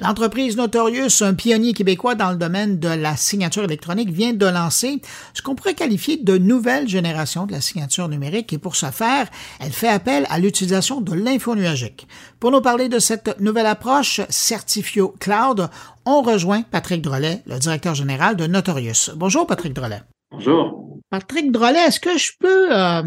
L'entreprise Notorious, un pionnier québécois dans le domaine de la signature électronique, vient de lancer ce qu'on pourrait qualifier de nouvelle génération de la signature numérique et pour ce faire, elle fait appel à l'utilisation de l'info nuagique. Pour nous parler de cette nouvelle approche, Certifio Cloud, on rejoint Patrick Drolet, le directeur général de Notorious. Bonjour Patrick Drolet. Bonjour. Patrick Drolet, est-ce que je peux euh,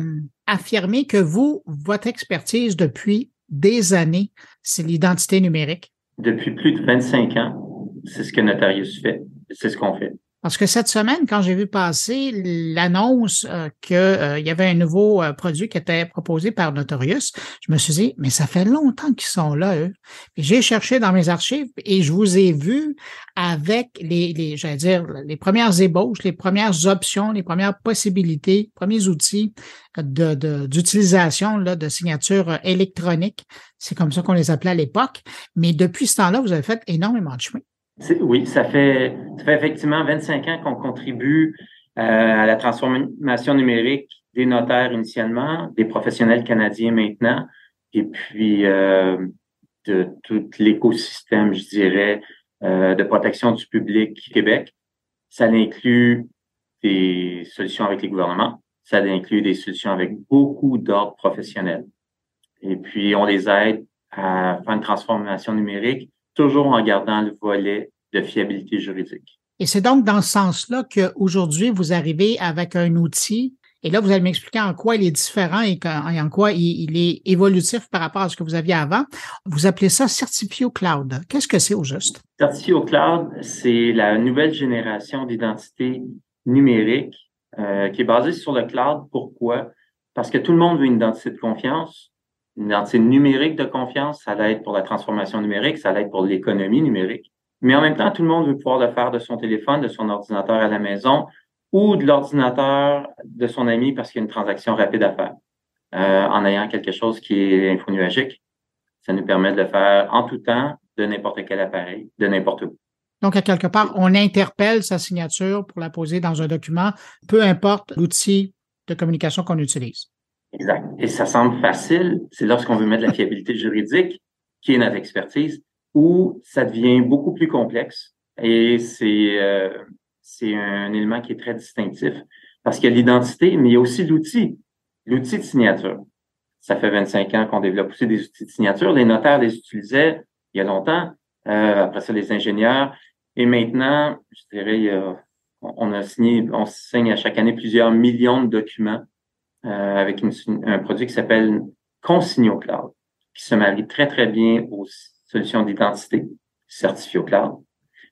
affirmer que vous, votre expertise depuis des années, c'est l'identité numérique? Depuis plus de 25 ans, c'est ce que Notarius fait. C'est ce qu'on fait. Parce que cette semaine, quand j'ai vu passer l'annonce euh, qu'il euh, y avait un nouveau euh, produit qui était proposé par Notorious, je me suis dit, mais ça fait longtemps qu'ils sont là, eux. J'ai cherché dans mes archives et je vous ai vu avec les, les j'allais dire, les premières ébauches, les premières options, les premières possibilités, premiers outils d'utilisation de, de signature électronique. C'est comme ça qu'on les appelait à l'époque. Mais depuis ce temps-là, vous avez fait énormément de chemin. Oui, ça fait, ça fait effectivement 25 ans qu'on contribue euh, à la transformation numérique des notaires initialement, des professionnels canadiens maintenant, et puis euh, de tout l'écosystème, je dirais, euh, de protection du public Québec. Ça inclut des solutions avec les gouvernements, ça inclut des solutions avec beaucoup d'ordres professionnels. Et puis, on les aide à faire une transformation numérique toujours en gardant le volet de fiabilité juridique. Et c'est donc dans ce sens-là qu'aujourd'hui, vous arrivez avec un outil, et là, vous allez m'expliquer en quoi il est différent et en quoi il est évolutif par rapport à ce que vous aviez avant. Vous appelez ça Certifio Cloud. Qu'est-ce que c'est au juste? Certifio Cloud, c'est la nouvelle génération d'identité numérique euh, qui est basée sur le cloud. Pourquoi? Parce que tout le monde veut une identité de confiance une identité numérique de confiance, ça l'aide pour la transformation numérique, ça l'aide pour l'économie numérique. Mais en même temps, tout le monde veut pouvoir le faire de son téléphone, de son ordinateur à la maison ou de l'ordinateur de son ami parce qu'il y a une transaction rapide à faire. Euh, en ayant quelque chose qui est infonuagique, ça nous permet de le faire en tout temps, de n'importe quel appareil, de n'importe où. Donc, à quelque part, on interpelle sa signature pour la poser dans un document, peu importe l'outil de communication qu'on utilise. Exact. Et ça semble facile, c'est lorsqu'on veut mettre la fiabilité juridique, qui est notre expertise, où ça devient beaucoup plus complexe. Et c'est euh, c'est un élément qui est très distinctif parce qu'il y a l'identité, mais il y a aussi l'outil, l'outil de signature. Ça fait 25 ans qu'on développe aussi des outils de signature. Les notaires les utilisaient il y a longtemps. Euh, après ça, les ingénieurs. Et maintenant, je dirais, on a signé, on signe à chaque année plusieurs millions de documents euh, avec un produit qui s'appelle Consigno Cloud, qui se marie très, très bien aux solutions d'identité certifiées au cloud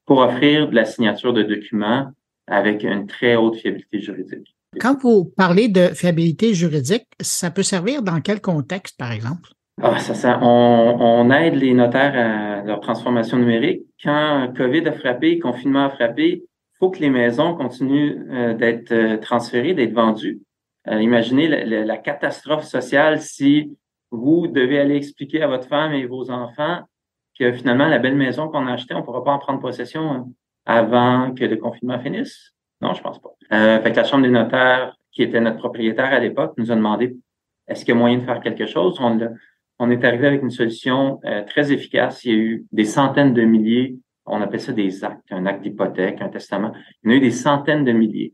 pour offrir de la signature de documents avec une très haute fiabilité juridique. Quand vous parlez de fiabilité juridique, ça peut servir dans quel contexte, par exemple? Ah, ça, ça, on, on, aide les notaires à leur transformation numérique. Quand COVID a frappé, confinement a frappé, il faut que les maisons continuent euh, d'être euh, transférées, d'être vendues. Euh, imaginez la, catastrophe sociale si vous devez aller expliquer à votre femme et vos enfants que finalement, la belle maison qu'on a achetée, on ne pourra pas en prendre possession avant que le confinement finisse? Non, je pense pas. Euh, fait que la Chambre des notaires, qui était notre propriétaire à l'époque, nous a demandé est-ce qu'il y a moyen de faire quelque chose? On, on est arrivé avec une solution euh, très efficace. Il y a eu des centaines de milliers, on appelle ça des actes, un acte d'hypothèque, un testament. Il y en a eu des centaines de milliers.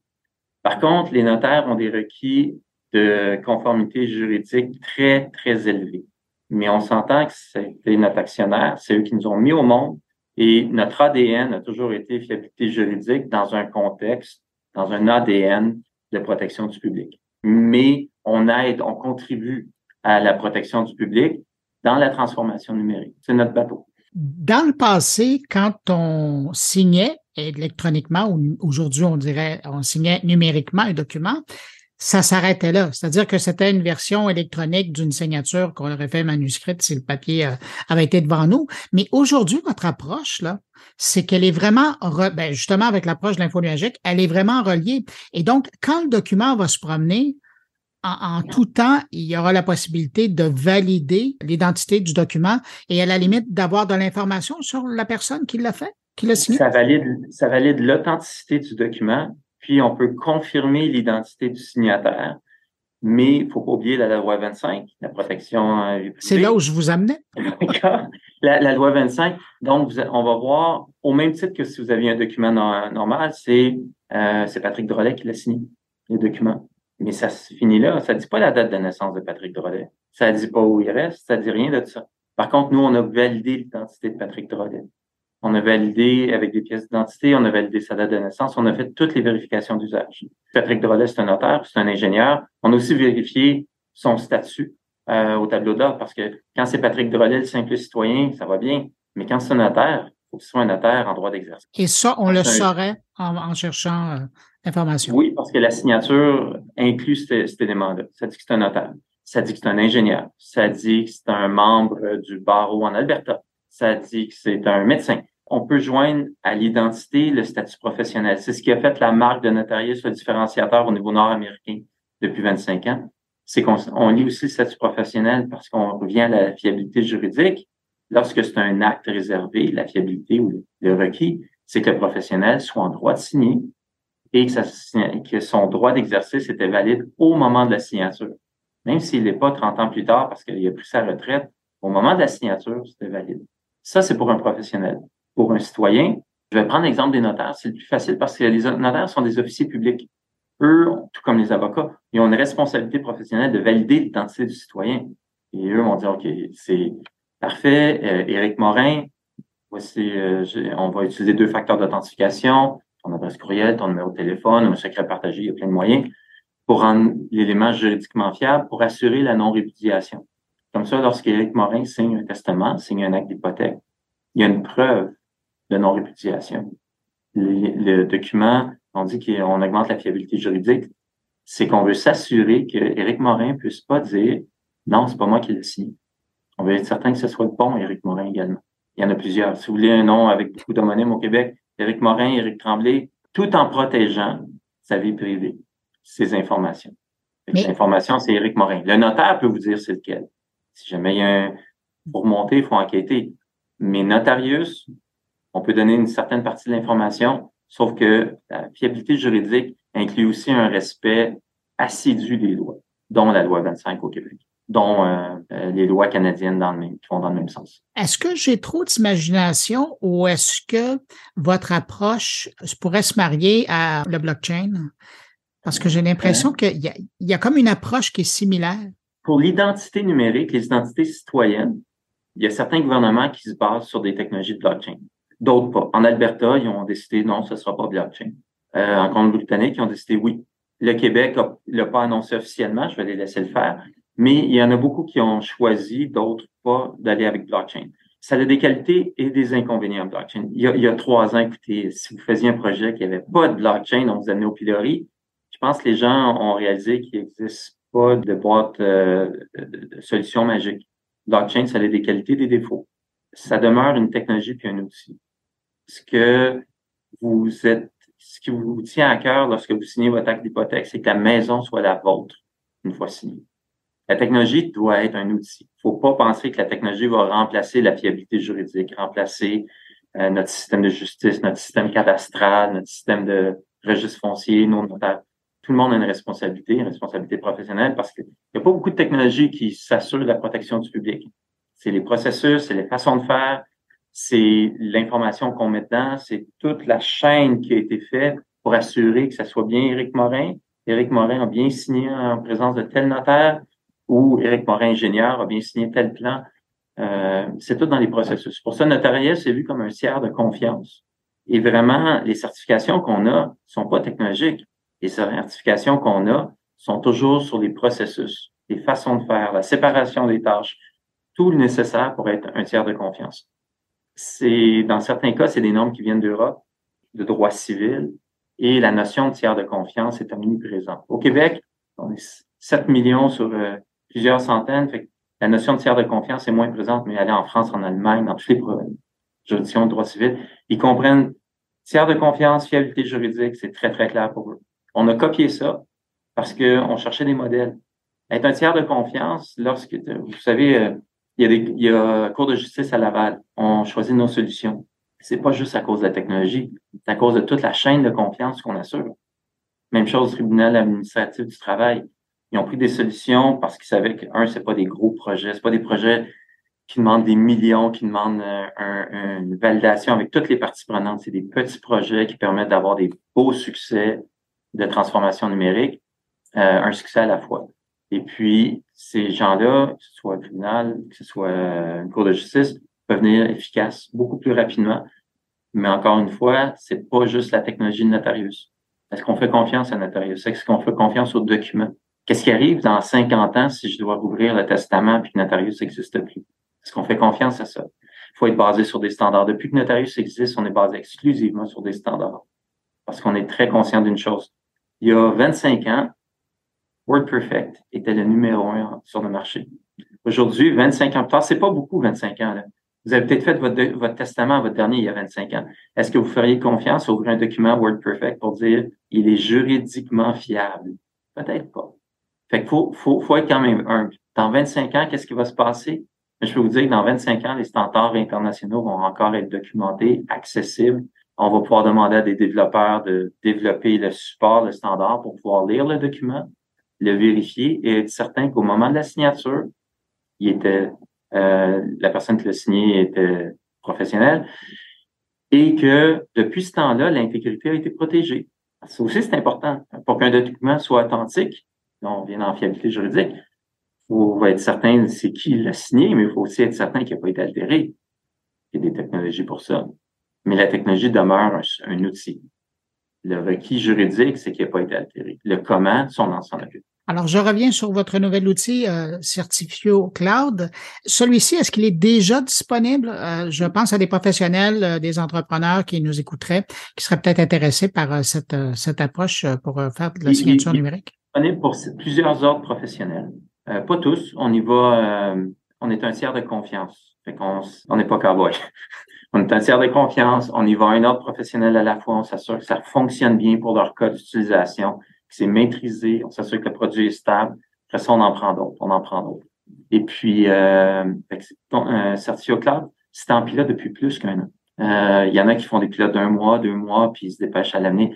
Par contre, les notaires ont des requis de conformité juridique très, très élevés. Mais on s'entend que c'est notre actionnaire, c'est eux qui nous ont mis au monde et notre ADN a toujours été fiabilité juridique dans un contexte, dans un ADN de protection du public. Mais on aide, on contribue à la protection du public dans la transformation numérique. C'est notre bateau. Dans le passé, quand on signait électroniquement, ou aujourd'hui on dirait on signait numériquement un document, ça s'arrêtait là. C'est-à-dire que c'était une version électronique d'une signature qu'on aurait fait manuscrite si le papier euh, avait été devant nous. Mais aujourd'hui, votre approche, là, c'est qu'elle est vraiment, ben justement avec l'approche de l'info elle est vraiment reliée. Et donc, quand le document va se promener, en, tout temps, il y aura la possibilité de valider l'identité du document et à la limite d'avoir de l'information sur la personne qui l'a fait, qui l'a signé? Ça valide, ça valide l'authenticité du document, puis on peut confirmer l'identité du signataire. Mais il faut pas oublier la loi 25, la protection C'est là où je vous amenais. la, loi 25, donc on va voir, au même titre que si vous aviez un document normal, c'est euh, Patrick Drolet qui l'a signé, le document. Mais ça se finit là. Ça ne dit pas la date de naissance de Patrick Drolet. Ça ne dit pas où il reste. Ça ne dit rien de ça. Par contre, nous, on a validé l'identité de Patrick Drolet. On a validé avec des pièces d'identité, on a validé sa date de naissance, on a fait toutes les vérifications d'usage. Patrick Drolet, c'est un notaire, c'est un ingénieur. On a aussi vérifié son statut euh, au tableau d'ordre parce que quand c'est Patrick Drolet, le simple citoyen, ça va bien. Mais quand c'est un notaire, il faut ce soit un notaire en droit d'exercice. Et ça, on le saurait en, cherchant euh, l'information. Oui, parce que la signature inclut cet, élément-là. Ça dit que c'est un notaire. Ça dit que c'est un ingénieur. Ça dit que c'est un membre du barreau en Alberta. Ça dit que c'est un médecin on peut joindre à l'identité le statut professionnel. C'est ce qui a fait la marque de notariat sur le différenciateur au niveau nord-américain depuis 25 ans. C'est qu'on on lit aussi le statut professionnel parce qu'on revient à la fiabilité juridique. Lorsque c'est un acte réservé, la fiabilité ou le requis, c'est que le professionnel soit en droit de signer et que, que son droit d'exercice était valide au moment de la signature. Même s'il n'est pas 30 ans plus tard parce qu'il a pris sa retraite, au moment de la signature, c'était valide. Ça, c'est pour un professionnel pour un citoyen. Je vais prendre l'exemple des notaires. C'est le plus facile parce que les notaires sont des officiers publics. Eux, tout comme les avocats, ils ont une responsabilité professionnelle de valider l'identité du citoyen. Et eux vont dire, OK, c'est parfait. Euh, Éric Morin, voici, euh, on va utiliser deux facteurs d'authentification, ton adresse courriel, ton numéro de téléphone, un secret partagé, il y a plein de moyens pour rendre l'élément juridiquement fiable, pour assurer la non-répudiation. Comme ça, lorsqu'Éric Morin signe un testament, signe un acte d'hypothèque, il y a une preuve de non-répudiation. Le, document, on dit qu'on augmente la fiabilité juridique, c'est qu'on veut s'assurer que Éric Morin ne puisse pas dire non, c'est pas moi qui l'ai signé. On veut être certain que ce soit le bon Éric Morin également. Il y en a plusieurs. Si vous voulez un nom avec beaucoup d'homonymes au Québec, Éric Morin, Éric Tremblay, tout en protégeant sa vie privée, ses informations. L'information, c'est Éric Morin. Le notaire peut vous dire c'est lequel. Si jamais il y a un, pour monter, il faut enquêter. Mais notarius, on peut donner une certaine partie de l'information, sauf que la fiabilité juridique inclut aussi un respect assidu des lois, dont la loi 25 au Québec dont euh, euh, les lois canadiennes dans le même, qui vont dans le même sens. Est-ce que j'ai trop d'imagination ou est-ce que votre approche pourrait se marier à le blockchain? Parce que j'ai l'impression euh. qu'il y, y, a comme une approche qui est similaire. Pour l'identité numérique, les identités citoyennes, il y a certains gouvernements qui se basent sur des technologies de blockchain d'autres pas. En Alberta, ils ont décidé non, ce ne sera pas blockchain. Euh, en Colombie-Britannique, ils ont décidé oui. Le Québec ne l'a pas annoncé officiellement, je vais les laisser le faire, mais il y en a beaucoup qui ont choisi, d'autres pas, d'aller avec blockchain. Ça a des qualités et des inconvénients blockchain. Il y, a, trois ans, écoutez, si vous faisiez un projet qui n'avait pas de blockchain, on vous amenait au pilori, je pense que les gens ont réalisé qu'il n'existe pas de boîte euh, de solution magique. Blockchain, ça a des qualités des défauts. Ça demeure une technologie puis un outil ce que vous êtes, ce qui vous tient à cœur lorsque vous signez votre acte d'hypothèque, c'est que la maison soit la vôtre une fois signée. La technologie doit être un outil. Il ne faut pas penser que la technologie va remplacer la fiabilité juridique, remplacer euh, notre système de justice, notre système cadastral, notre système de registre foncier, nos notaires. Tout le monde a une responsabilité, une responsabilité professionnelle parce qu'il n'y a pas beaucoup de technologies qui s'assurent de la protection du public. C'est les processus, c'est les façons de faire, c'est l'information qu'on met dedans, c'est toute la chaîne qui a été faite pour assurer que ça soit bien Éric Morin. Éric Morin a bien signé en présence de tel notaire ou Éric Morin, ingénieur, a bien signé tel plan. Euh, c'est tout dans les processus. Pour ça, notariat, c'est vu comme un tiers de confiance. Et vraiment, les certifications qu'on a sont pas technologiques. Les certifications qu'on a sont toujours sur les processus, les façons de faire, la séparation des tâches, tout le nécessaire pour être un tiers de confiance c'est dans certains cas, c'est des normes qui viennent d'Europe, de droit civil, et la notion de tiers de confiance est omniprésente. Au Québec, on est 7 millions sur euh, plusieurs centaines, fait la notion de tiers de confiance est moins présente, mais elle est en France, en Allemagne, dans toutes les juridictions de droit civil, ils comprennent tiers de confiance, fiabilité juridique, c'est très, très clair pour eux. On a copié ça parce qu'on cherchait des modèles. Être un tiers de confiance, lorsque, vous savez, euh, il y a des, il y a cours de justice à Laval. On choisit nos solutions. C'est pas juste à cause de la technologie, c'est à cause de toute la chaîne de confiance qu'on assure. Même chose au tribunal administratif du travail. Ils ont pris des solutions parce qu'ils savaient que, un, c'est pas des gros projets, c'est pas des projets qui demandent des millions, qui demandent une validation avec toutes les parties prenantes. C'est des petits projets qui permettent d'avoir des beaux succès de transformation numérique, un succès à la fois. Et puis, ces gens-là, que ce soit un tribunal, que ce soit une cour de justice, peuvent venir efficaces beaucoup plus rapidement. Mais encore une fois, c'est pas juste la technologie de Notarius. Est-ce qu'on fait confiance à Notarius? Est-ce qu'on fait confiance aux documents? Qu'est-ce qui arrive dans 50 ans si je dois rouvrir le testament puis que Notarius n'existe plus? Est-ce qu'on fait confiance à ça? Il faut être basé sur des standards. Depuis que Notarius existe, on est basé exclusivement sur des standards. Parce qu'on est très conscient d'une chose. Il y a 25 ans, WordPerfect était le numéro un sur le marché. Aujourd'hui, 25 ans plus tard, c'est pas beaucoup 25 ans. Là. Vous avez peut-être fait votre, testament, votre dernier, il y a 25 ans. Est-ce que vous feriez confiance à ouvrir un document WordPerfect pour dire il est juridiquement fiable? Peut-être pas. Fait qu'il faut, faut, faut être quand même humble. Dans 25 ans, qu'est-ce qui va se passer? Je peux vous dire que dans 25 ans, les standards internationaux vont encore être documentés, accessibles. On va pouvoir demander à des développeurs de développer le support, le standard pour pouvoir lire le document, le vérifier et être certain qu'au moment de la signature, il était euh, la personne qui l'a signé était professionnelle et que depuis ce temps-là, l'intégrité a été protégée. Ça aussi, c'est important. Pour qu'un document soit authentique, on vient en fiabilité juridique, il faut être certain c'est qui l'a signé, mais il faut aussi être certain qu'il n'a pas été altéré. Il y a des technologies pour ça. Mais la technologie demeure un, outil. Le requis juridique, c'est qu'il n'a pas été altéré. Le comment, son ensemble. Alors, je reviens sur votre nouvel outil euh, Certifio Cloud. Celui-ci, est-ce qu'il est déjà disponible? Euh, je pense à des professionnels, euh, des entrepreneurs qui nous écouteraient, qui seraient peut-être intéressés par euh, cette, cette approche pour faire de la signature numérique. Disponible pour plusieurs ordres professionnels. pas tous. On y va, on est un tiers de confiance. Fait qu'on on n'est pas cowboy. on est un tiers de confiance. On y va un ordre professionnel à la fois. On s'assure que ça fonctionne bien pour leur code d'utilisation c'est maîtrisé, on s'assure que le produit est stable. Après ça, on en prend d'autres, on en prend d'autres. Et puis, euh, un certificat cloud, c'est en pilote depuis plus qu'un an. Euh, il y en a qui font des pilotes d'un mois, deux mois, puis ils se dépêchent à l'amener.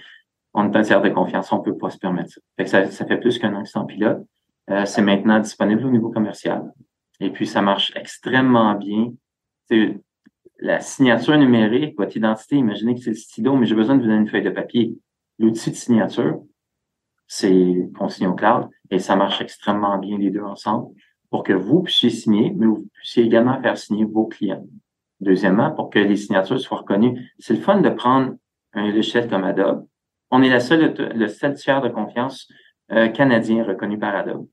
On est un tiers de confiance, on peut pas se permettre ça. Fait que ça, ça fait plus qu'un an que c'est en pilote. Euh, c'est maintenant disponible au niveau commercial. Et puis, ça marche extrêmement bien. C'est la signature numérique, votre identité, imaginez que c'est le stylo, mais j'ai besoin de vous donner une feuille de papier. L'outil de signature, c'est Consignon Cloud et ça marche extrêmement bien les deux ensemble pour que vous puissiez signer, mais vous puissiez également faire signer vos clients. Deuxièmement, pour que les signatures soient reconnues, c'est le fun de prendre un logiciel comme Adobe. On est la seule, le seul tiers de confiance euh, canadien reconnu par Adobe.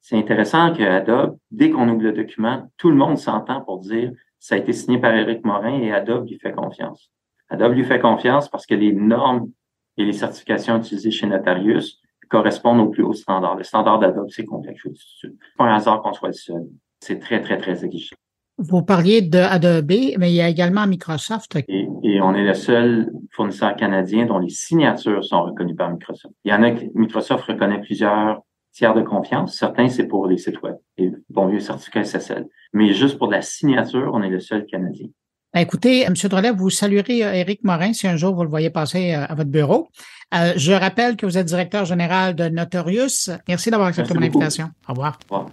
C'est intéressant que Adobe, dès qu'on ouvre le document, tout le monde s'entend pour dire ça a été signé par Eric Morin et Adobe lui fait confiance. Adobe lui fait confiance parce que les normes et les certifications utilisées chez Notarius correspondent au plus haut standard. Le standard d'Adobe, c'est complexe. C'est pas un hasard qu'on soit le seul. C'est très, très, très exigeant. Vous parliez d'Adobe, mais il y a également Microsoft. Et, et, on est le seul fournisseur canadien dont les signatures sont reconnues par Microsoft. Il y en a que Microsoft reconnaît plusieurs tiers de confiance. Certains, c'est pour les sites web et bon vieux certificat SSL. Mais juste pour la signature, on est le seul Canadien. Ben, écoutez, M. Drolet, vous saluerez Eric euh, Morin si un jour vous le voyez passer euh, à votre bureau. Euh, je rappelle que vous êtes directeur général de Notorious. Merci d'avoir accepté mon invitation. Au revoir. Au revoir.